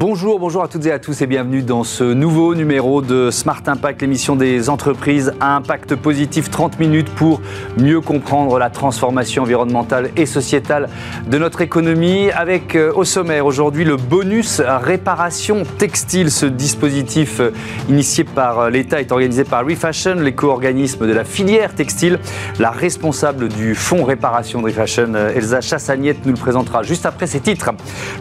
Bonjour, bonjour à toutes et à tous et bienvenue dans ce nouveau numéro de Smart Impact, l'émission des entreprises à impact positif. 30 minutes pour mieux comprendre la transformation environnementale et sociétale de notre économie. Avec euh, au sommaire aujourd'hui le bonus réparation textile. Ce dispositif euh, initié par euh, l'État est organisé par Refashion, l'éco-organisme de la filière textile. La responsable du fonds réparation de Refashion, Elsa Chassagnette, nous le présentera juste après ces titres.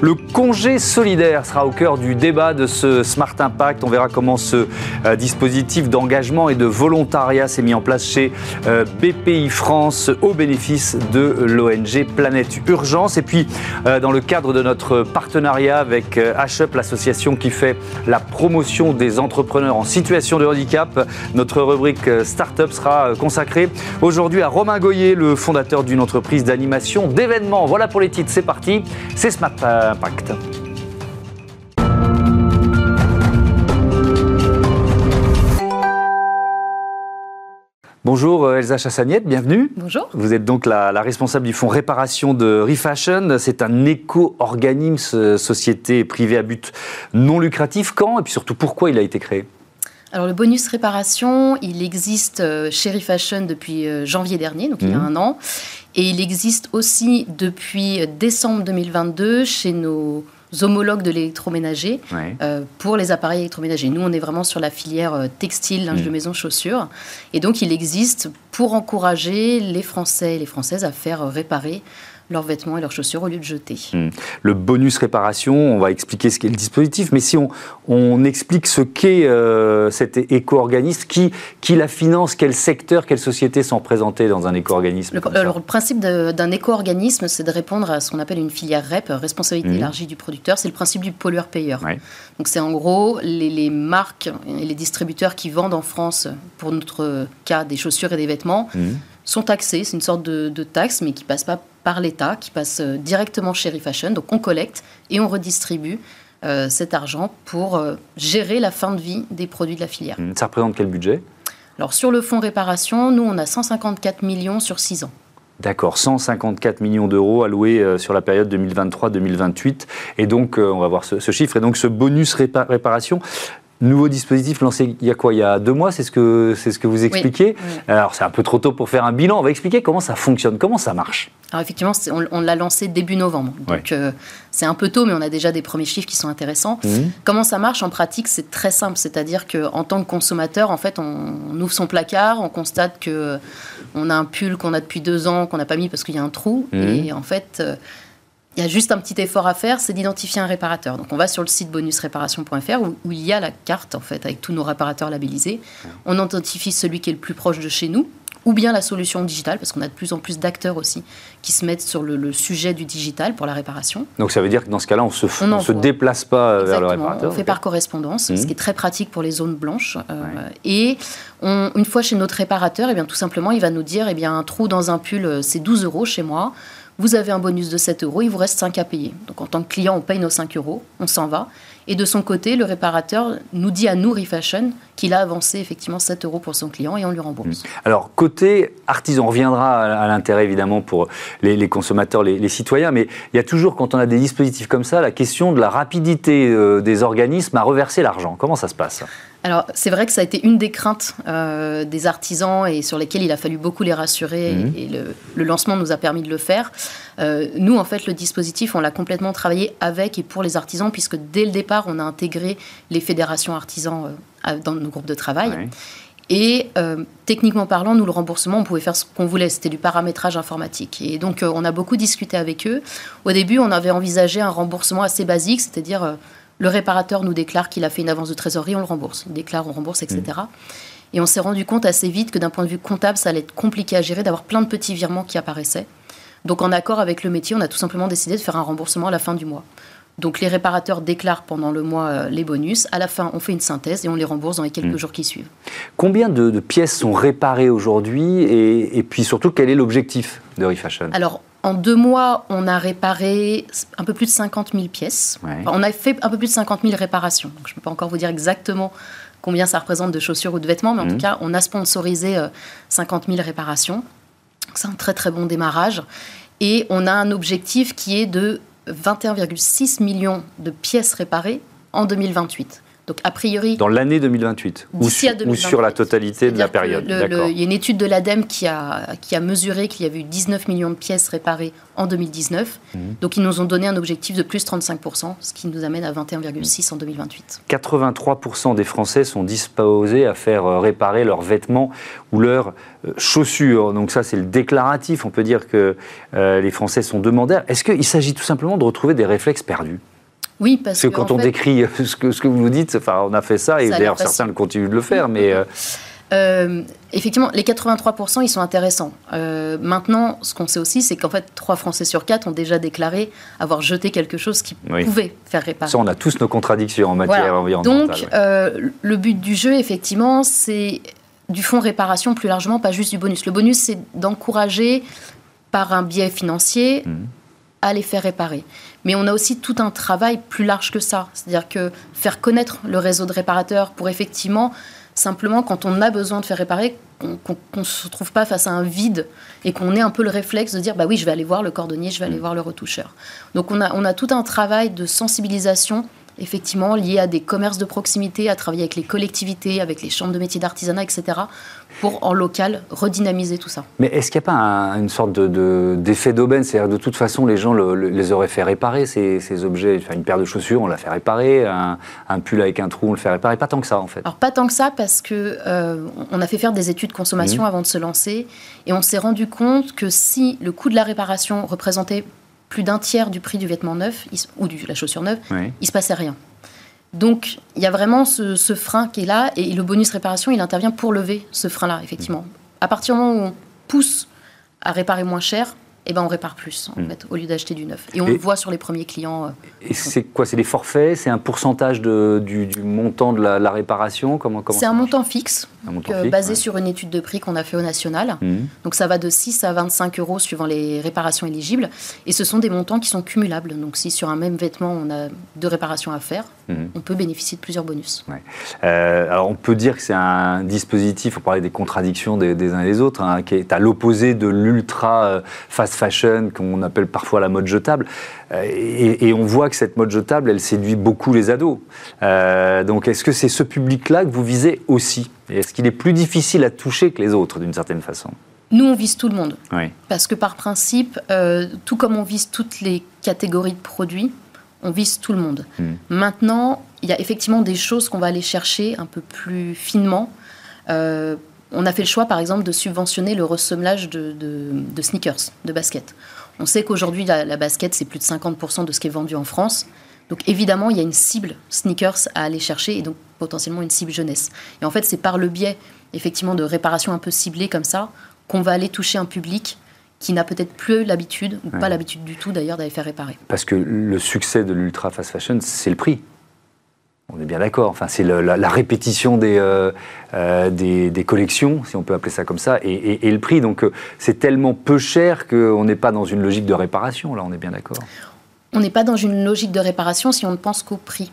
Le congé solidaire sera au cœur du débat de ce Smart Impact. On verra comment ce euh, dispositif d'engagement et de volontariat s'est mis en place chez euh, BPI France au bénéfice de l'ONG Planète Urgence. Et puis, euh, dans le cadre de notre partenariat avec HUP, l'association qui fait la promotion des entrepreneurs en situation de handicap, notre rubrique Startup sera consacrée aujourd'hui à Romain Goyer, le fondateur d'une entreprise d'animation d'événements. Voilà pour les titres, c'est parti, c'est Smart Impact. Bonjour euh, Elsa Chassagnette, bienvenue. Bonjour. Vous êtes donc la, responsable du fonds réparation de Refashion. C'est un éco-organisme, euh, société privée à but non lucratif. Quand et puis surtout pourquoi il a été créé? Alors le bonus réparation, il existe euh, chez Refashion depuis janvier dernier, donc il y a mhm. un an, et il existe aussi depuis décembre 2022 chez nos homologues de l'électroménager euh, pour les appareils électroménagers. Nous, on est vraiment sur la filière euh, textile, linge de mm. maison, chaussures. Et donc, il existe pour encourager les Français et les Françaises à faire réparer leurs vêtements et leurs chaussures au lieu de jeter. Hmm. Le bonus réparation, on va expliquer ce qu'est le dispositif, mais si on, on explique ce qu'est euh, cet éco-organisme, qui, qui la finance, quel secteur, quelles sociétés sont représentées dans un éco-organisme le, alors, le principe d'un éco-organisme, c'est de répondre à ce qu'on appelle une filière REP, responsabilité hmm. élargie du producteur. C'est le principe du pollueur-payeur. Donc c'est en gros les, les, marques et les distributeurs qui vendent en France, pour notre cas, des chaussures et des vêtements. Hmm. sont taxés, c'est une sorte de, de taxe, mais qui passe pas par l'État, qui passe euh, directement chez Refashion. Donc on collecte et on redistribue euh, cet argent pour euh, gérer la fin de vie des produits de la filière. Ça représente quel budget? Alors sur le fonds réparation, nous on a 154 millions sur 6 ans. D'accord, 154 millions d'euros alloués sur la période 2023-2028. Et donc, on va voir ce, ce, chiffre. Et donc, ce bonus réparation, Nouveau dispositif lancé il y a quoi Il y a deux mois, c'est ce que c'est ce que vous expliquez. Alors c'est un peu trop tôt pour faire un bilan. On va expliquer comment ça fonctionne, comment ça marche. Alors effectivement, on, l'a lancé début novembre, donc euh, c'est un peu tôt, mais on a déjà des premiers chiffres qui sont intéressants. Mmh. Comment ça marche en pratique C'est très simple, c'est-à-dire qu'en tant que consommateur, en fait, on, ouvre son placard, on constate que on a un pull qu'on a depuis deux ans qu'on n'a pas mis parce qu'il y a un trou, mmh. et en fait. Euh, il y a juste un petit effort à faire, c'est d'identifier un réparateur. Donc on va sur le site bonusréparation.fr où, où, il y a la carte en fait avec tous nos réparateurs labellisés. On identifie celui qui est le plus proche de chez nous ou bien la solution digitale, parce qu'on a de plus en plus d'acteurs aussi qui se mettent sur le, sujet du digital pour la réparation. Donc ça veut dire que dans ce cas-là, on ne se, se déplace pas euh, vers le réparateur On fait par correspondance, mmh. ce qui est très pratique pour les zones blanches. Euh, et une fois chez notre réparateur, et eh bien, tout simplement, il va nous dire, eh bien, un trou dans un pull, euh, c'est 12 euros chez moi vous avez un bonus de 7 euros, il vous reste 5 à payer. Donc en tant que client, on paye nos 5 euros, on s'en va. Et de son côté, le réparateur nous dit à nous, Refashion, qu'il a avancé effectivement 7 euros pour son client et on lui rembourse. Mmh. Alors, côté artisan, on reviendra à l'intérêt évidemment pour les, consommateurs, les, citoyens, mais il y a toujours, quand on a des dispositifs comme ça, la question de la rapidité euh, des organismes à reverser l'argent. Comment ça se passe? Alors, c'est vrai que ça a été une des craintes euh, des artisans et sur lesquelles il a fallu beaucoup les rassurer mmh. et, le, lancement nous a permis de le faire. Euh, nous, en fait, le dispositif, on l'a complètement travaillé avec et pour les artisans, puisque dès le départ, on a intégré les fédérations artisans euh, dans nos groupes de travail. Et techniquement parlant, nous, le remboursement, on pouvait faire ce qu'on voulait. C'était du paramétrage informatique. Et donc, on a beaucoup discuté avec eux. Au début, on avait envisagé un remboursement assez basique, c'est-à-dire le réparateur nous déclare qu'il a fait une avance de trésorerie, on le rembourse. Il déclare, on rembourse, etc. Mm. Et on s'est rendu compte assez vite que d'un point de vue comptable, ça allait être compliqué à gérer, d'avoir plein de petits virements qui apparaissaient. Donc en accord avec le métier, on a tout simplement décidé de faire un remboursement à la fin du mois. Donc les réparateurs déclarent pendant le mois euh, les bonus. À la fin, on fait une synthèse et on les rembourse dans les quelques mm. jours qui suivent. Combien de, pièces sont réparées aujourd'hui et, puis surtout, quel est l'objectif de Refashion? Alors, en deux mois, on a réparé un peu plus de 50 000 pièces. on a fait un peu plus de 50 000 réparations. je ne peux pas encore vous dire exactement combien ça représente de chaussures ou de vêtements, mais en mmh. tout cas, on a sponsorisé 50 euh, 000 réparations. C'est un très très bon démarrage. Et on a un objectif qui est de 21,6 millions de pièces réparées en 2028. Donc, a priori. Dans l'année 2028 ou, sur la totalité de la période Il y a une étude de l'ADEME qui a, qui a mesuré qu'il y avait eu 19 millions de pièces réparées en 2019. Mhm. Donc, ils nous ont donné un objectif de plus 35%, ce qui nous amène à 21,6 en 2028. 83% des Français sont disposés à faire euh, réparer leurs vêtements ou leurs euh, chaussures. Donc, ça, c'est le déclaratif. On peut dire que euh, les Français sont demandeurs. Est-ce qu'il s'agit tout simplement de retrouver des réflexes perdus? Oui, parce, que, quand on décrit ce que, ce que vous nous dites, enfin, on a fait ça, et d'ailleurs certains le continuent de le faire, mais... Euh, euh, effectivement, les 83%, ils sont intéressants. Euh, maintenant, ce qu'on sait aussi, c'est qu'en fait, 3 Français sur 4 ont déjà déclaré avoir jeté quelque chose qui pouvait faire réparer. Ça, on a tous nos contradictions en matière environnementale. Donc, le but du jeu, effectivement, c'est du fonds réparation plus largement, pas juste du bonus. Le bonus, c'est d'encourager par un biais financier mmh. à les faire réparer. Mais on a aussi tout un travail plus large que ça. C'est-à-dire que faire connaître le réseau de réparateurs pour effectivement, simplement, quand on a besoin de faire réparer, qu'on ne se trouve pas face à un vide et qu'on ait un peu le réflexe de dire bah oui, je vais aller voir le cordonnier, je vais aller mm. voir le retoucheur. Donc on a, on a tout un travail de sensibilisation effectivement lié à des commerces de proximité, à travailler avec les collectivités, avec les chambres de métiers d'artisanat, etc., pour en local redynamiser tout ça. Mais est-ce qu'il n'y a pas une sorte d'effet d'aubaine? C'est-à-dire de toute façon, les gens les auraient fait réparer, ces, objets. Enfin, une paire de chaussures, on l'a fait réparer, un, pull avec un trou, on le fait réparer. Pas tant que ça, en fait. Alors, pas tant que ça, parce que euh, on a fait faire des études de consommation mmh. avant de se lancer, et on s'est rendu compte que si le coût de la réparation représentait plus d'un tiers du prix du vêtement neuf ou de la chaussure neuve, il il se passait rien. Donc, il y a vraiment ce, ce, frein qui est là, et le bonus réparation, il intervient pour lever ce frein-là, effectivement. À partir du moment où on pousse à réparer moins cher, eh ben on répare plus, en hmm. fait, au lieu d'acheter du neuf. Et on le voit sur les premiers clients. Euh, et c'est quoi C'est des forfaits? C'est un pourcentage de, du, montant de la, réparation? Comment, C'est un montant fixe, basé sur une étude de prix qu'on a fait au national. Hmm. Donc ça va de 6 à 25 euros suivant les réparations éligibles. Et ce sont des montants qui sont cumulables. Donc si sur un même vêtement, on a deux réparations à faire, hmm. on peut bénéficier de plusieurs bonus. Euh, alors on peut dire que c'est un dispositif, on parlait des contradictions des, uns et des autres, hein, qui est à l'opposé de l'ultra euh, fast fashion qu'on appelle parfois la mode jetable. Euh, et, on voit que cette mode jetable, elle séduit beaucoup les ados. Euh, donc est-ce que c'est ce public-là que vous visez aussi? Est-ce qu'il est plus difficile à toucher que les autres d'une certaine façon? Nous, on vise tout le monde. Parce que par principe, euh, tout comme on vise toutes les catégories de produits, on vise tout le monde. Hmm. Maintenant, il y a effectivement des choses qu'on va aller chercher un peu plus finement on a fait le choix, par exemple, de subventionner le ressemblage de, sneakers, de baskets. On sait qu'aujourd'hui, la, basket, c'est plus de 50% de ce qui est vendu en France. Donc évidemment, il y a une cible sneakers à aller chercher et donc potentiellement une cible jeunesse. Et en fait, c'est par le biais, effectivement, de réparation un peu ciblée comme ça, qu'on va aller toucher un public qui n'a peut-être plus l'habitude, ou pas l'habitude du tout d'ailleurs, d'aller faire réparer. Parce que le succès de l'ultra fast fashion, c'est le prix. On est bien d'accord. Enfin, c'est la, répétition euh, euh, des, des, collections, si on peut appeler ça comme ça, et, le prix. Donc, euh, c'est tellement peu cher qu'on n'est pas dans une logique de réparation. Là, on est bien d'accord. On n'est pas dans une logique de réparation si on ne pense qu'au prix.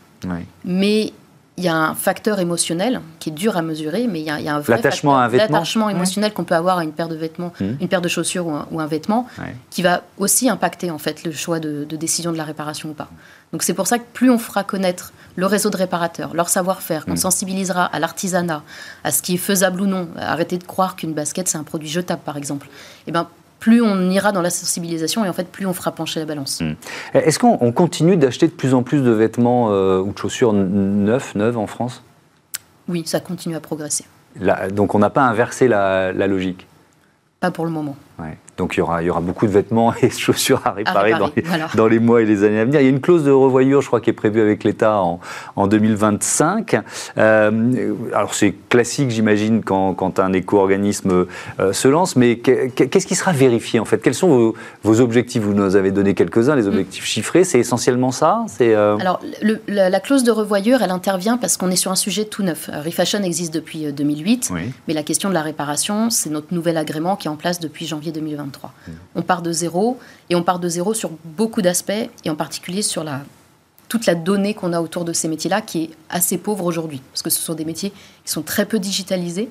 Mais il y a un facteur émotionnel qui est dur à mesurer, mais il y a, un vrai l'attachement à un vêtement, l'attachement émotionnel qu'on peut avoir à une paire de vêtements, mmh. une paire de chaussures ou un, vêtement, qui va aussi impacter en fait le choix de, décision de la réparation ou pas. Donc c'est pour ça que plus on fera connaître le réseau de réparateurs, leur savoir-faire, qu'on mmh. sensibilisera à l'artisanat, à ce qui est faisable ou non, arrêter de croire qu'une basket c'est un produit jetable par exemple, et eh ben plus on ira dans la sensibilisation et en fait plus on fera pencher la balance. Hmm. Est-ce qu'on continue d'acheter de plus en plus de vêtements euh, ou de chaussures neufs, neuves en France? Oui, ça continue à progresser. donc on n'a pas inversé la, la logique? Pas pour le moment. Ouais. Donc il y, aura, il y aura beaucoup de vêtements et de chaussures à réparer, dans, les, mois et les années à venir. Il y a une clause de revoyure, je crois, qui est prévue avec l'État en, en, 2025. Euh, alors c'est classique, j'imagine, quand, quand, un éco-organisme euh, se lance, mais qu'est-ce qui sera vérifié en fait? Quels sont vos, objectifs? Vous nous avez donné quelques-uns, les mm. objectifs chiffrés, c'est essentiellement ça? Euh... Alors la, clause de revoyure, elle intervient parce qu'on est sur un sujet tout neuf. Refashion existe depuis 2008, euh, mais la question de la réparation, c'est notre nouvel agrément qui est en place depuis janvier 2020. On part de zéro, et on part de zéro sur beaucoup d'aspects, et en particulier sur la, toute la donnée qu'on a autour de ces métiers-là, qui est assez pauvre aujourd'hui, parce que ce sont des métiers qui sont très peu digitalisés,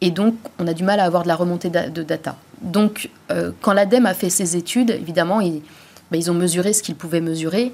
et donc on a du mal à avoir de la remontée de data. Donc euh, quand l'ADEME a fait ses études, évidemment, il, ben, ils ont mesuré ce qu'ils pouvaient mesurer.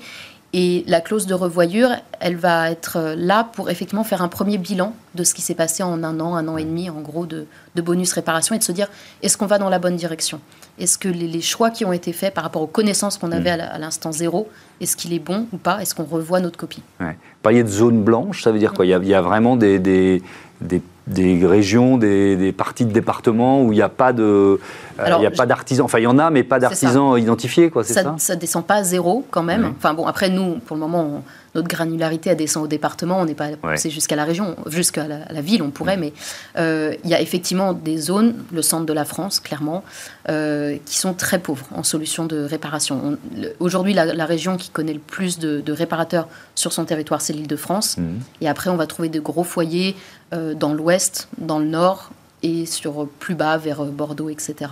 Et la clause de revoyure, elle va être là pour effectivement faire un premier bilan de ce qui s'est passé en un an, un an et demi, en gros, de, bonus réparation et de se dire est-ce qu'on va dans la bonne direction? Est-ce que les, choix qui ont été faits par rapport aux connaissances qu'on avait à l'instant zéro, est-ce qu'il est bon ou pas? Est-ce qu'on revoit notre copie? Ouais. Parliez de zone blanche, ça veut dire quoi? Il y, a, vraiment des, des, des régions, des, parties de départements où il n'y a pas de, euh, il y a pas d'artisans. Enfin, il y en a, mais pas d'artisans identifiés, quoi. C'est ça, ça? descend pas à zéro quand même. Enfin bon, après nous, pour le moment, notre granularité, elle descend au département. On n'est pas poussé jusqu'à la région, jusqu'à la, ville, on pourrait, mais euh, il y a effectivement des zones, le centre de la France, clairement, euh, qui sont très pauvres en solutions de réparation. Aujourd'hui, la, région qui connaît le plus de, réparateurs sur son territoire, c'est l'Île-de-France. Mmh. Et après, on va trouver de gros foyers dans l'ouest, dans le nord, et sur plus bas vers Bordeaux, etc.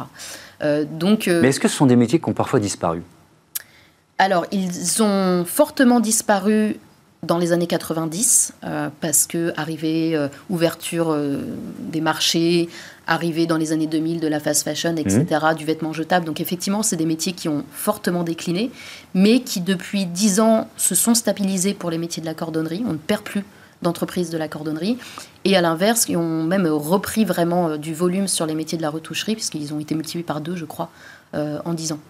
Euh, donc, euh, Mais est-ce que ce sont des métiers qui ont parfois disparu? Alors, ils ont fortement disparu dans les années 90, euh, parce que arrivée, ouverture des marchés, arrivée dans les années 2000 de la fast fashion, etc., mmh. du vêtement jetable. Donc effectivement, c'est des métiers qui ont fortement décliné, mais qui depuis 10 ans se sont stabilisés pour les métiers de la cordonnerie. On ne perd plus d'entreprises de la cordonnerie. Et à l'inverse, ils ont même repris vraiment euh, du volume sur les métiers de la retoucherie, puisqu'ils ont été multipliés par deux, je crois, euh, en dix ans.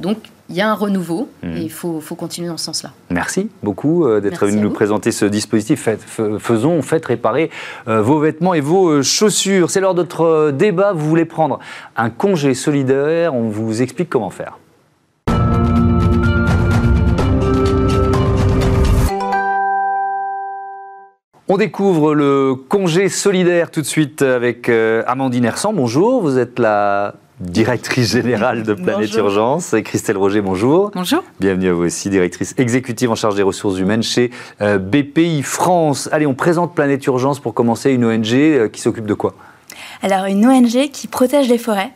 Donc, il y a un renouveau mmh. et il faut, faut, continuer dans ce sens-là. Merci beaucoup euh, d'être venu nous présenter ce dispositif. faisons, faites réparer vos vêtements et vos chaussures. C'est l'heure de notre débat. Vous voulez prendre un congé solidaire? On vous explique comment faire. On découvre le congé solidaire tout de suite avec euh, Amandine Hersan. Bonjour, vous êtes la directrice générale de Planète Urgence. Christelle Roger, bonjour. Bonjour. Bienvenue à vous aussi, directrice exécutive en charge des ressources humaines chez euh, BPI France. Allez, on présente Planète Urgence pour commencer, une ONG euh, qui s'occupe de quoi? Alors, une ONG qui protège les forêts,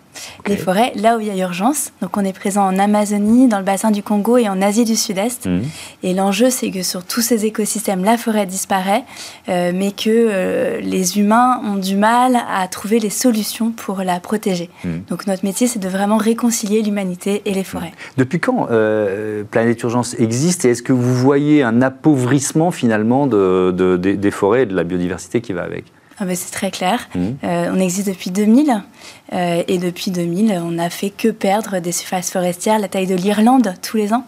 les forêts là où il y a urgence. Donc, on est présent en Amazonie, dans le bassin du Congo et en Asie du Sud-Est. Mhm. Et l'enjeu, c'est que sur tous ces écosystèmes, la forêt disparaît, euh, mais que euh, les humains ont du mal à trouver les solutions pour la protéger. Mhm. Donc, notre métier, c'est de vraiment réconcilier l'humanité et les forêts. Mhm. Depuis quand euh, Planète Urgence existe et est-ce que vous voyez un appauvrissement finalement de, des forêts et de la biodiversité qui va avec? Ah ben, c'est très clair. Mmh. Euh, on existe depuis 2000 euh, et depuis 2000, on n'a fait que perdre des surfaces forestières la taille de l'Irlande tous les ans.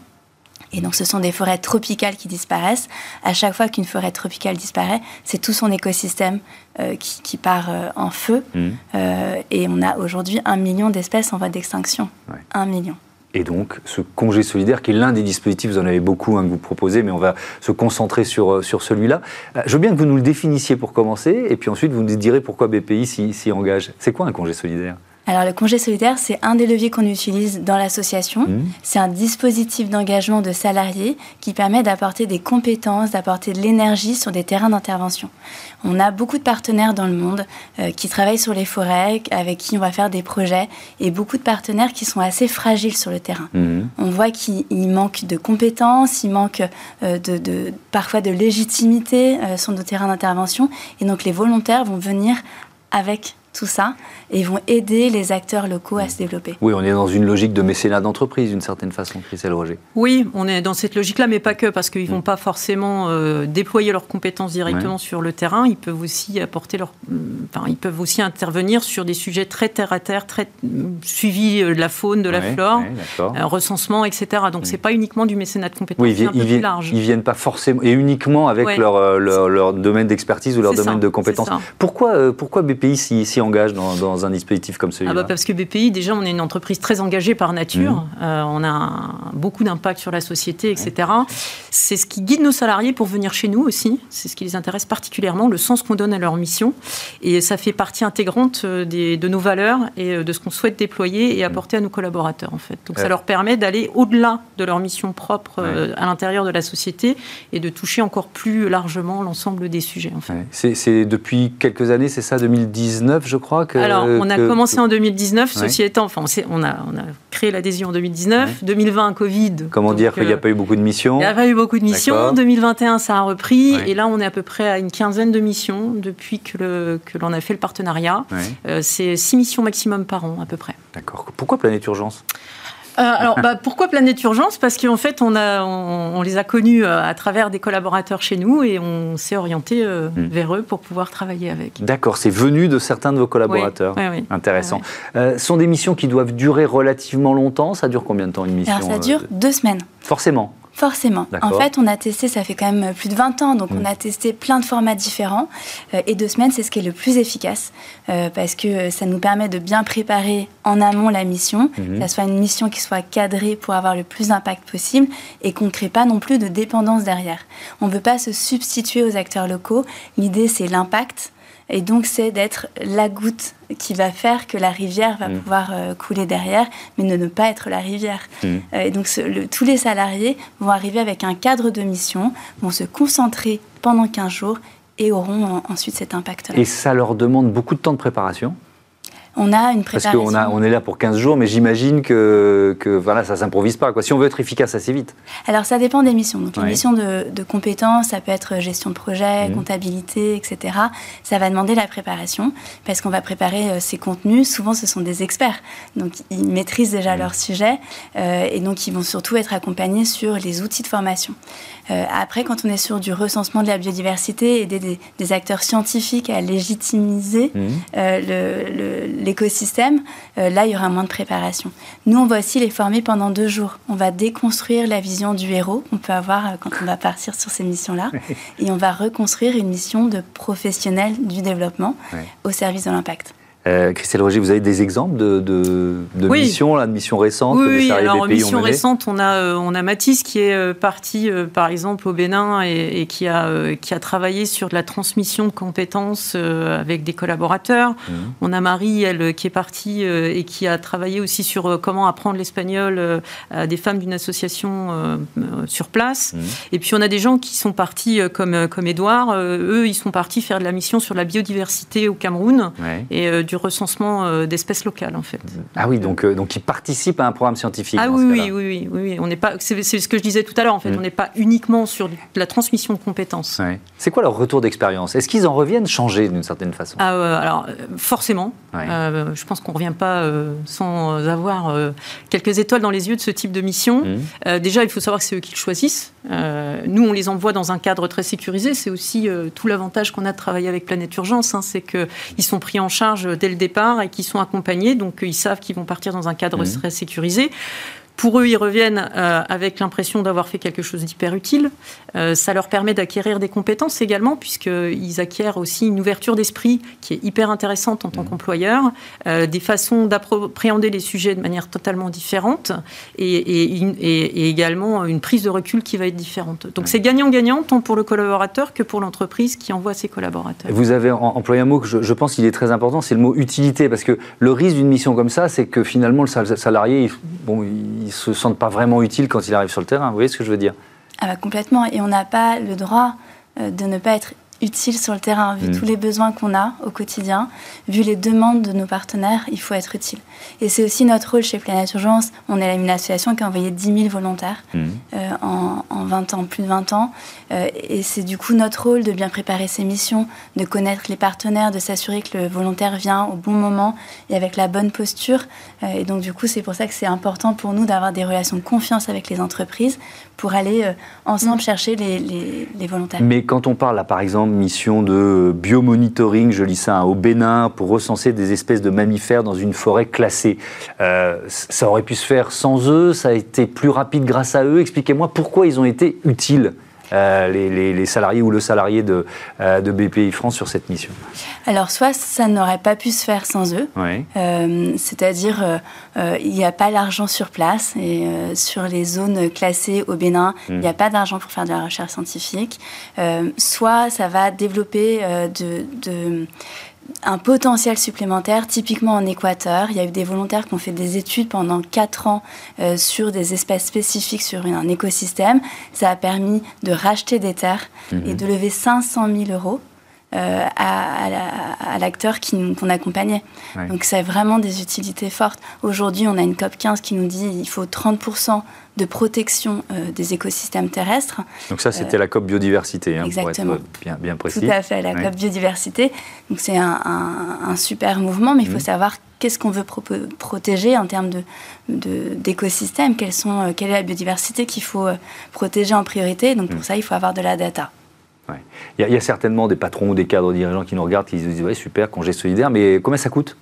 Et donc, ce sont des forêts tropicales qui disparaissent. À chaque fois qu'une forêt tropicale disparaît, c'est tout son écosystème euh, qui, part en feu. Mmh. et on a aujourd'hui un million d'espèces en voie d'extinction. Un million. Et donc, ce congé solidaire, qui est l'un des dispositifs, vous en avez beaucoup hein, que vous proposez, mais on va se concentrer sur, euh, sur celui-là. Euh, je veux bien que vous nous le définissiez pour commencer, et puis ensuite vous nous direz pourquoi BPI s'y engage. C'est quoi un congé solidaire? Alors le congé solidaire, c'est un des leviers qu'on utilise dans l'association. Mmh. C'est un dispositif d'engagement de salariés qui permet d'apporter des compétences, d'apporter de l'énergie sur des terrains d'intervention. On a beaucoup de partenaires dans le monde euh, qui travaillent sur les forêts, avec qui on va faire des projets, et beaucoup de partenaires qui sont assez fragiles sur le terrain. Mmh. On voit qu'il manque de compétences, il manque euh, de, parfois de légitimité euh, sur nos terrains d'intervention, et donc les volontaires vont venir avec tout ça, et ils vont aider les acteurs locaux à se développer. Oui, on est dans une logique de mécénat d'entreprise, d'une certaine façon, Christelle Roger. Oui, on est dans cette logique-là, mais pas que, parce qu'ils ne vont mm. pas forcément euh, déployer leurs compétences directement sur le terrain. Ils peuvent aussi apporter leur, enfin, ils peuvent aussi intervenir sur des sujets très terre à terre, très suivi euh, de la faune, de la flore, euh, recensement, etc. Donc ce mm. c'est pas uniquement du mécénat de compétences, oui, un peu plus large. Ils viennent pas forcément et uniquement avec leur, leur, domaine d'expertise ou leur domaine de compétences. Pourquoi, pourquoi BPI s'y engage dans, un dispositif comme celui-là ah bah Parce que BPI, déjà, on est une entreprise très engagée par nature. Mmh. Euh, on a beaucoup d'impact sur la société, etc. C'est ce qui guide nos salariés pour venir chez nous aussi. C'est ce qui les intéresse particulièrement, le sens qu'on donne à leur mission. Et ça fait partie intégrante euh, des, de nos valeurs et euh, de ce qu'on souhaite déployer et apporter à nos collaborateurs, en fait. Donc ça leur permet d'aller au-delà de leur mission propre à l'intérieur de la société et de toucher encore plus largement l'ensemble des sujets. En fait. C'est depuis quelques années, c'est ça, 2019, je crois que, Alors, on a commencé en 2019, ceci étant, enfin, on, a, on a créé l'adhésion en 2019, 2020, Covid. Comment dire qu'il n'y a euh, pas eu beaucoup de missions Il n'y a pas eu beaucoup de missions. 2021, ça a repris, et là, on est à peu près à une quinzaine de missions depuis que l'on a fait le partenariat. Euh, c'est six missions maximum par an, à peu près. D'accord. Pourquoi Planète Urgence? Alors, bah, pourquoi Planète Urgence? Parce qu'en fait, on, a, on, les a connus à travers des collaborateurs chez nous et on s'est orienté hmm. vers eux pour pouvoir travailler avec. D'accord, c'est venu de certains de vos collaborateurs. Oui, oui, Intéressant. ce sont des missions qui doivent durer relativement longtemps. Ça dure combien de temps une mission Alors, ça dure deux semaines. Forcément. Forcément. En fait, on a testé, ça fait quand même plus de 20 ans, donc on mm. a testé plein de formats différents. Euh, et deux semaines, c'est ce qui est le plus efficace, euh, parce que ça nous permet de bien préparer en amont la mission, mm-hmm. que ce soit une mission qui soit cadrée pour avoir le plus d'impact possible, et qu'on ne crée pas non plus de dépendance derrière. On ne veut pas se substituer aux acteurs locaux. L'idée, c'est l'impact et donc, c'est d'être la goutte qui va faire que la rivière va mm. pouvoir euh, couler derrière, mais ne, ne pas être la rivière. Mm. Euh, et donc, tous les salariés vont arriver avec un cadre de mission, vont se concentrer pendant 15 jours et auront ensuite cet impact-là. Et ça leur demande beaucoup de temps de préparation on a une préparation. Parce qu'on on est là pour 15 jours, mais j'imagine que, que voilà, ça ne s'improvise pas. Quoi. Si on veut être efficace assez vite. Alors, ça dépend des missions. Donc, une mission de, de, compétences, ça peut être gestion de projet, mmh. comptabilité, etc. Ça va demander la préparation, parce qu'on va préparer euh, ces contenus. Souvent, ce sont des experts. Donc, ils maîtrisent déjà mmh. leur sujet, euh, et donc, ils vont surtout être accompagnés sur les outils de formation. Euh, après, quand on est sur du recensement de la biodiversité et des, des, acteurs scientifiques à légitimiser mmh. euh, l'écosystème, euh, là, il y aura moins de préparation. Nous, on va aussi les former pendant deux jours. On va déconstruire la vision du héros qu'on peut avoir quand on va partir sur ces missions-là, et on va reconstruire une mission de professionnel du développement au service de l'impact. Euh, Christelle Roger, vous avez des exemples de, de, missions, de missions récentes Oui, oui. alors mission récente, on a, euh, on a Mathis qui est euh, parti, par exemple, au Bénin et, qui, a, qui a travaillé sur de la transmission de compétences avec des collaborateurs. Mmh. On a Marie, elle, qui est partie et qui a travaillé aussi sur comment apprendre l'espagnol à des femmes d'une association sur place. Mmh. Et puis, on a des gens qui sont partis, comme, comme Edouard, eux, ils sont partis faire de la mission sur la biodiversité au Cameroun et du recensement euh, d'espèces locales, en fait. Ah oui, donc, euh, donc ils participent à un programme scientifique. Ah oui, oui, oui, oui, On n'est pas. C'est ce que je disais tout à l'heure. En fait, mm. on n'est pas uniquement sur la transmission de compétences. C'est quoi leur retour d'expérience? Est-ce qu'ils en reviennent changer d'une certaine façon? Ah, euh, Alors, forcément. je pense qu'on ne revient pas sans avoir quelques étoiles dans les yeux de ce type de mission. Mm. déjà, il faut savoir que c'est eux qui le choisissent. nous, on les envoie dans un cadre très sécurisé. C'est aussi tout l'avantage qu'on a de travailler avec Planète Urgence, hein, c'est qu'ils sont pris en charge dès le départ et qui sont accompagnés, donc ils savent qu'ils vont partir dans un cadre mmh. très sécurisé. Pour eux, ils reviennent euh, avec l'impression d'avoir fait quelque chose d'hyper utile. Euh, ça leur permet d'acquérir des compétences également, puisqu'ils acquièrent aussi une ouverture d'esprit qui est hyper intéressante en tant mmh. qu'employeur, euh, des façons d'appréhender les sujets de manière totalement différente et, et, également une prise de recul qui va être différente. Donc c'est gagnant-gagnant tant pour le collaborateur que pour l'entreprise qui envoie ses collaborateurs. Vous avez employé un mot que je, je pense qu'il est très important, c'est le mot utilité, parce que le risque d'une mission comme ça, c'est que finalement le salarié, bon, il ne se sentent pas vraiment utiles quand il arrive sur le terrain. Vous voyez ce que je veux dire? Ah bah Complètement. Et on n'a pas le droit euh, de ne pas être utile sur le terrain, vu mm. tous les besoins qu'on a au quotidien, vu les demandes de nos partenaires, il faut être utile. Et c'est aussi notre rôle chez Planète Urgence. On est une association qui a envoyé 10 000 volontaires mm. euh, en, en, 20 ans, plus de 20 ans. Euh, et c'est du coup notre rôle de bien préparer ces missions, de connaître les partenaires, de s'assurer que le volontaire vient au bon moment et avec la bonne posture. Euh, et donc du coup, c'est pour ça que c'est important pour nous d'avoir des relations de confiance avec les entreprises pour aller ensemble mm. chercher les, les, les volontaires. Mais quand on parle là, par exemple, mission de biomonitoring, je lis ça, hein, au Bénin, pour recenser des espèces de mammifères dans une forêt classée. Euh, ça aurait pu se faire sans eux, ça a été plus rapide grâce à eux. Expliquez-moi pourquoi ils ont été utiles euh, les, salariés ou le salarié de, euh, de, BPI France sur cette mission. Alors, soit ça n'aurait pas pu se faire sans eux, euh, c'est-à-dire il n'y a pas l'argent sur place et sur les zones classées au Bénin, il n'y a hmm. pas d'argent pour faire de la recherche scientifique, soit ça va développer de, de un potentiel supplémentaire, typiquement en Équateur. Il y a eu des volontaires qui ont fait des études pendant 4 ans euh, sur des espèces spécifiques sur un écosystème. Ça a permis de racheter des terres et mhm. de lever 500 000 euros à, l'acteur qu'on accompagnait. Donc c'est vraiment des utilités fortes. Aujourd'hui, on a une COP 15 qui nous dit qu'il faut 30% de protection euh, des écosystèmes terrestres. Donc ça, c'était la COP biodiversité, hein, exactement. pour être bien, bien précis. Tout à fait, la COP biodiversité. Donc c'est un, super mouvement, mais il faut mhm. savoir qu'est-ce qu'on veut protéger en termes d'écosystèmes, de, sont, euh, quelle est la biodiversité qu'il faut euh, protéger en priorité. Donc pour mhm. ça, il faut avoir de la data. Il, y a, certainement des patrons ou des cadres dirigeants qui nous regardent, qui se disent ouais, super, congé solidaire, mais combien ça coûte?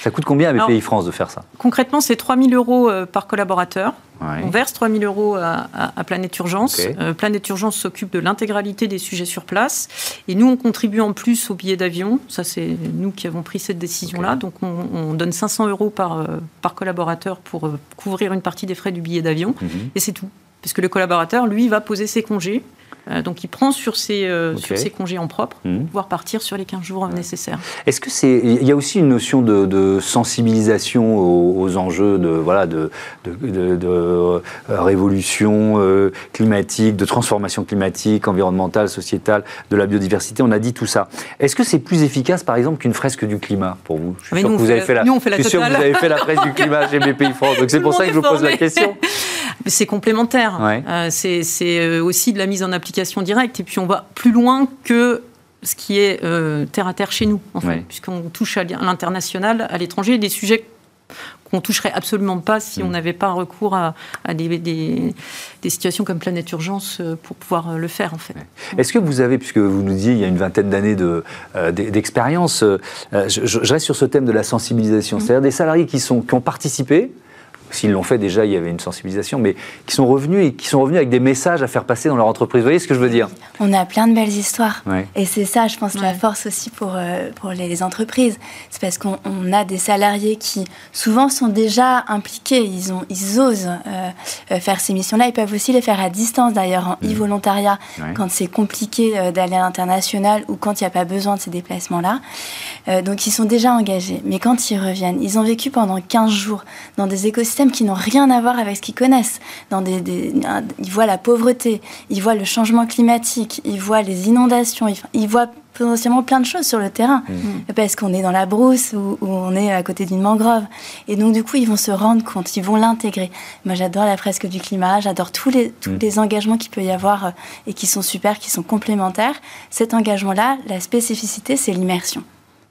Ça coûte combien avec Pays France de faire ça? Concrètement, c'est 3 000 euros par collaborateur. On verse 3 000 euros à, Planète Urgence. Euh, Planète Urgence s'occupe de l'intégralité des sujets sur place. Et nous, on contribue en plus aux billets d'avion. Ça, c'est nous qui avons pris cette décision-là. Donc, on, donne 500 euros par, euh, par collaborateur pour euh, couvrir une partie des frais du billet d'avion. Mhm. Et c'est tout. Parce que le collaborateur, lui, va poser ses congés. Euh, donc il prend sur ses, euh, sur ses congés en propre mmh. pour pouvoir partir sur les 15 jours nécessaires. Est-ce que c'est il y a aussi une notion de, sensibilisation aux, enjeux de voilà de, de, de euh, révolution climatique, de transformation climatique, environnementale, sociétale, de la biodiversité? On a dit tout ça. Est-ce que c'est plus efficace par exemple qu'une fresque du climat pour vous? Je suis sûr que vous avez fait la, fait la sûr que vous avez fait la fresque du climat chez BPI France. Donc c'est pour ça que je vous pose la question. C'est complémentaire. c'est aussi de la mise en application directe. Et puis on va plus loin que ce qui est euh, terre à terre chez nous, en puisqu'on touche à l'international, à l'étranger, des sujets qu'on toucherait absolument pas si on mm. n'avait pas recours à, des, des, situations comme Planète Urgence euh, pour pouvoir euh, le faire en fait. Est-ce que vous avez, puisque vous nous disiez il y a une vingtaine d'années d'expérience, je, reste sur ce thème de la sensibilisation, mm. c'est-à-dire des salariés qui, sont, qui ont participé, s'ils l'ont fait déjà, il y avait une sensibilisation, mais qui sont revenus et qui sont revenus avec des messages à faire passer dans leur entreprise. Vous voyez ce que je veux dire? On a plein de belles histoires. Et c'est ça, je pense, la force aussi pour, euh, pour les entreprises. C'est parce qu'on a des salariés qui, souvent, sont déjà impliqués. Ils, ont, ils osent euh, euh, faire ces missions-là. Ils peuvent aussi les faire à distance, d'ailleurs, en mmh. e-volontariat, quand c'est compliqué d'aller à l'international ou quand il n'y a pas besoin de ces déplacements-là. donc, ils sont déjà engagés. Mais quand ils reviennent, ils ont vécu pendant 15 jours dans des écosystèmes qui n'ont rien à voir avec ce qu'ils connaissent. Dans des, ils voient la pauvreté, ils voient le changement climatique, ils voient les inondations, ils, voient potentiellement plein de choses sur le terrain, mmh. parce qu'on est dans la brousse ou, on est à côté d'une mangrove. Et donc, du coup, ils vont se rendre compte, ils vont l'intégrer. Moi, j'adore la fresque du climat, j'adore tous les, tous mmh. les engagements qu'il peut y avoir euh, et qui sont super, qui sont complémentaires. Cet engagement-là, la spécificité, c'est l'immersion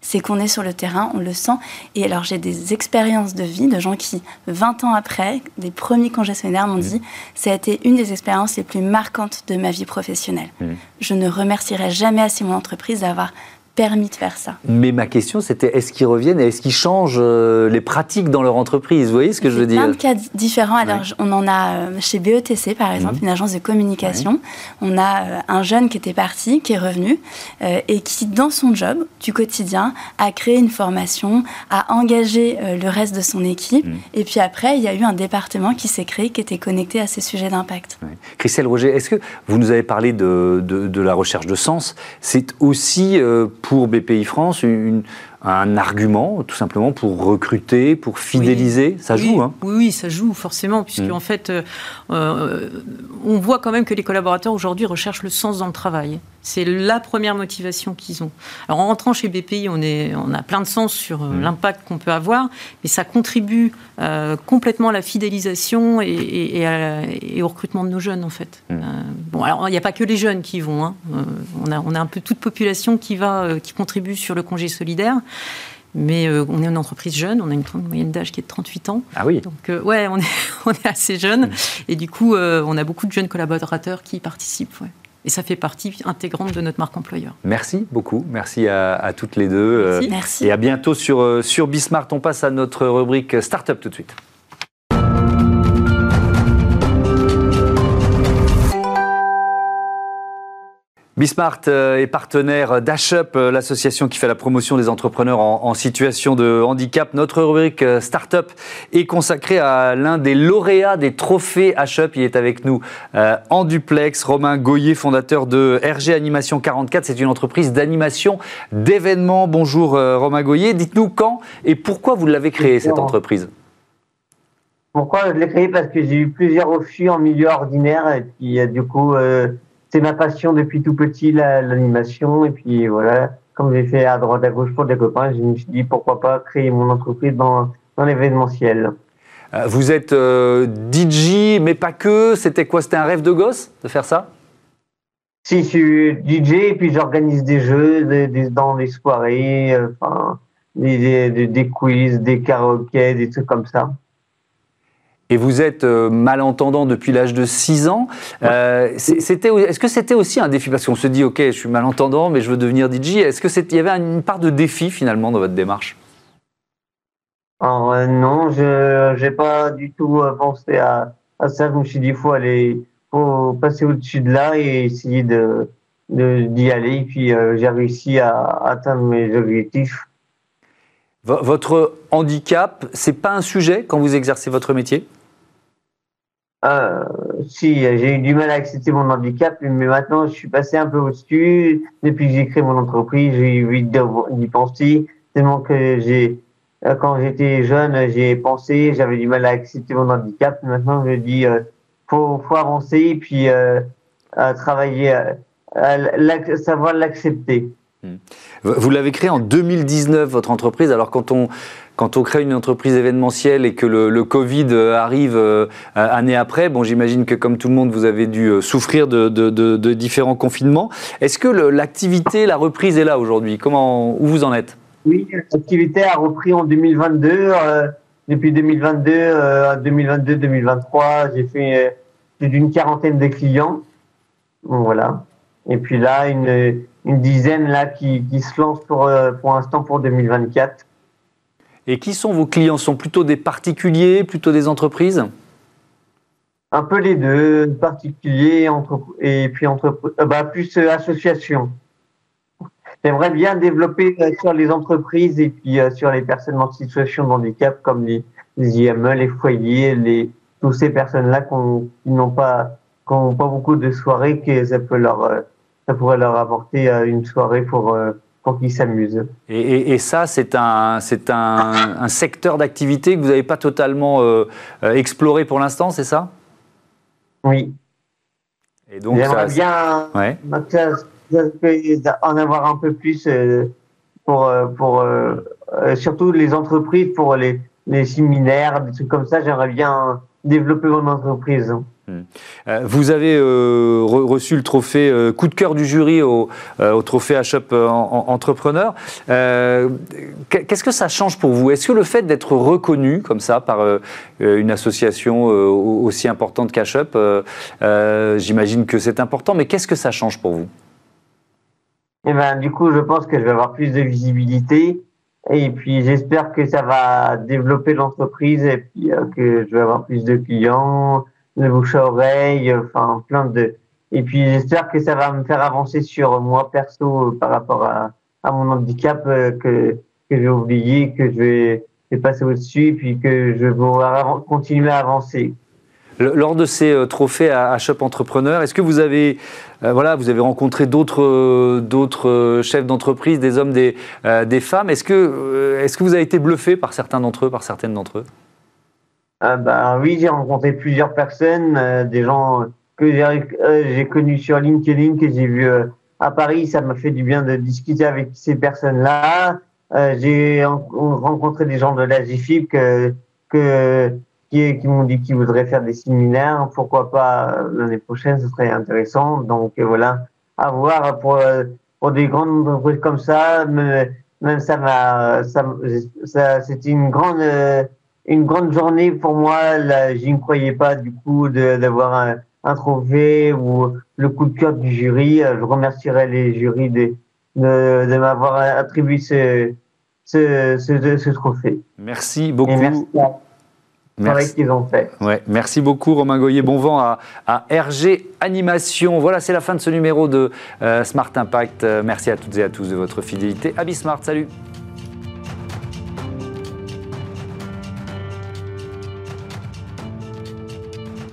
c'est qu'on est sur le terrain, on le sent. Et alors j'ai des expériences de vie de gens qui, 20 ans après, des premiers congés solidaires, m'ont mmh. dit, ça a été une des expériences les plus marquantes de ma vie professionnelle. Mmh. Je ne remercierai jamais assez mon entreprise d'avoir permis de faire ça. Mais ma question, c'était est-ce qu'ils reviennent et est-ce qu'ils changent euh, les pratiques dans leur entreprise? Vous voyez ce que je veux dire Plein de cas différents. Alors, on en a euh, chez BETC, par exemple, mhm. une agence de communication. On a euh, un jeune qui était parti, qui est revenu, et qui, dans son job du quotidien, a créé une formation, a engagé le reste de son équipe. Mhm. Et puis après, il y a eu un département qui s'est créé, qui était connecté à ces sujets d'impact. Christelle Roger, est-ce que vous nous avez parlé de, de, la recherche de sens? C'est aussi pour BPI France une, un argument, tout simplement, pour recruter, pour fidéliser Ça joue, hein oui, oui, ça joue, forcément, puisque mm. en fait, euh, euh, on voit quand même que les collaborateurs aujourd'hui recherchent le sens dans le travail. C'est la première motivation qu'ils ont. Alors en rentrant chez BPI, on, est, on a plein de sens sur euh, mm. l'impact qu'on peut avoir, mais ça contribue complètement à la fidélisation et, au recrutement de nos jeunes, en fait. Mm. bon, alors il n'y a pas que les jeunes qui vont. Hein. on, a, on a un peu toute population qui, va, qui contribue sur le congé solidaire. Mais euh, on est une entreprise jeune, on a une moyenne d'âge qui est de 38 ans. Ah oui Donc, euh, ouais, on est, on est assez jeune. Et du coup, euh, on a beaucoup de jeunes collaborateurs qui participent. Et ça fait partie intégrante de notre marque employeur. Merci beaucoup. Merci à, toutes les deux. Merci. Et à bientôt sur, sur Bismart. On passe à notre rubrique Startup tout de suite. Bismart euh, est partenaire d'Ashup, euh, l'association qui fait la promotion des entrepreneurs en, situation de handicap. Notre rubrique euh, Startup est consacrée à l'un des lauréats des trophées Ashup. Il est avec nous en duplex, Romain Goyer, fondateur de RG Animation 44. C'est une entreprise d'animation d'événements. Bonjour Romain Goyer. Dites-nous quand et pourquoi vous l'avez créée, cette entreprise? Pourquoi je l'ai créée? Parce que j'ai eu plusieurs refus en milieu ordinaire et puis du coup c'est ma passion depuis tout petit, l'animation. Et puis voilà, comme j'ai fait à droite à gauche pour des copains, je me suis dit pourquoi pas créer mon entreprise dans, dans l'événementiel. Euh, vous êtes euh, DJ, mais pas que. C'était quoi? C'était un rêve de gosse de faire ça? Si, je suis DJ et puis j'organise des jeux des, dans les soirées, euh, enfin, des, des, des, quiz, des karaokés, des trucs comme ça. Et vous êtes malentendant depuis l'âge de 6 ans. c'était, est-ce que c'était aussi un défi? Parce qu'on se dit, OK, je suis malentendant, mais je veux devenir DJ. Est-ce qu'il y avait une part de défi finalement dans votre démarche? Alors, euh, non, je n'ai pas du tout euh, pensé à, à, ça. Je me suis dit, il faut aller, faut passer au-dessus de là et essayer de d'y aller. Et puis, euh, j'ai réussi à, atteindre mes objectifs. Votre handicap, c'est pas un sujet quand vous exercez votre métier? Euh, Si, j'ai eu du mal à accepter mon handicap, mais maintenant, je suis passé un peu au-dessus. Depuis que j'ai créé mon entreprise, j'ai eu d'y penser, tellement que j'ai euh, quand j'étais jeune, j'ai pensé, j'avais du mal à accepter mon handicap. Maintenant, je dis, euh, faut, faut avancer et puis euh, à travailler, à, savoir l'accepter. Hmm. Vous l'avez créé en 2019, votre entreprise. Alors, quand on, quand on crée une entreprise événementielle et que le, le Covid arrive année après, bon, j'imagine que comme tout le monde, vous avez dû souffrir de, de, de, de différents confinements. Est-ce que l'activité, la reprise est là aujourd'hui? Comment, où vous en êtes? Oui, l'activité a repris en 2022. Euh, depuis 2022 euh, à 2022-2023, j'ai fait euh, plus d'une quarantaine de clients. voilà. Et puis là, une, une dizaine là qui, qui se lance pour, pour l'instant pour 2024. Et qui sont vos clients? Sont plutôt des particuliers, plutôt des entreprises? Un peu les deux, particuliers et puis entre, bah, plus associations. J'aimerais bien développer euh, sur les entreprises et puis euh, sur les personnes en situation de handicap comme les, IME, les foyers, les, toutes ces personnes-là qui n'ont pas, pas beaucoup de soirées, que ça peut leur, euh, ça pourrait leur apporter une soirée pour, pour qu'ils s'amusent. Et, ça, c'est un, c'est un, secteur d'activité que vous n'avez pas totalement exploré pour l'instant, c'est ça? Oui. Et donc, J'aimerais bien ouais en avoir un peu plus euh, pour, euh, pour euh, surtout les entreprises, pour les, les séminaires, des trucs comme ça. J'aimerais bien développer mon entreprise. Hmm. Vous avez reçu le trophée coup de cœur du jury au, trophée HUP Entrepreneur. Qu'est-ce que ça change pour vous? Est-ce que le fait d'être reconnu comme ça par une association aussi importante qu'HUP, j'imagine que c'est important, mais qu'est-ce que ça change pour vous? Eh ben, du coup, je pense que je vais avoir plus de visibilité. Et puis, j'espère que ça va développer l'entreprise et puis euh, que je vais avoir plus de clients, de bouche à oreille, enfin, plein de. Et puis, j'espère que ça va me faire avancer sur moi perso par rapport à, mon handicap euh, que, que j'ai oublié, que je vais, passer au-dessus puis que je vais continuer à avancer. Lors de ces euh, trophées à, Shop Entrepreneur, est-ce que vous avez, euh, voilà, vous avez rencontré d'autres, euh, d'autres chefs d'entreprise, des hommes, des, des femmes? Est-ce que, est-ce que vous avez été bluffé par certains d'entre eux, par certaines d'entre eux? Bah, Oui, j'ai rencontré plusieurs personnes, des gens que j'ai, connus sur LinkedIn, que j'ai vus à Paris. Ça m'a fait du bien de discuter avec ces personnes-là. j'ai rencontré des gens de la que, que qui, m'ont dit qu'ils voudraient faire des séminaires. Pourquoi pas euh, l'année prochaine, ce serait intéressant. Donc euh, voilà, à voir pour, euh, pour des grandes entreprises comme ça. Même, ça m'a, ça, ça c'était une grande, une grande journée pour moi. Là, je ne croyais pas du coup d'avoir un, un, trophée ou le coup de cœur du jury. Je remercierai les jurys de, de, de m'avoir attribué ce, ce, ce, ce, trophée. Merci beaucoup. merci Merci. qu'ils ont fait. Ouais, merci beaucoup Romain Goyer. Bon vent à, à RG Animation. Voilà, c'est la fin de ce numéro de euh, Smart Impact. Euh, merci à toutes et à tous de votre fidélité. À Smart, salut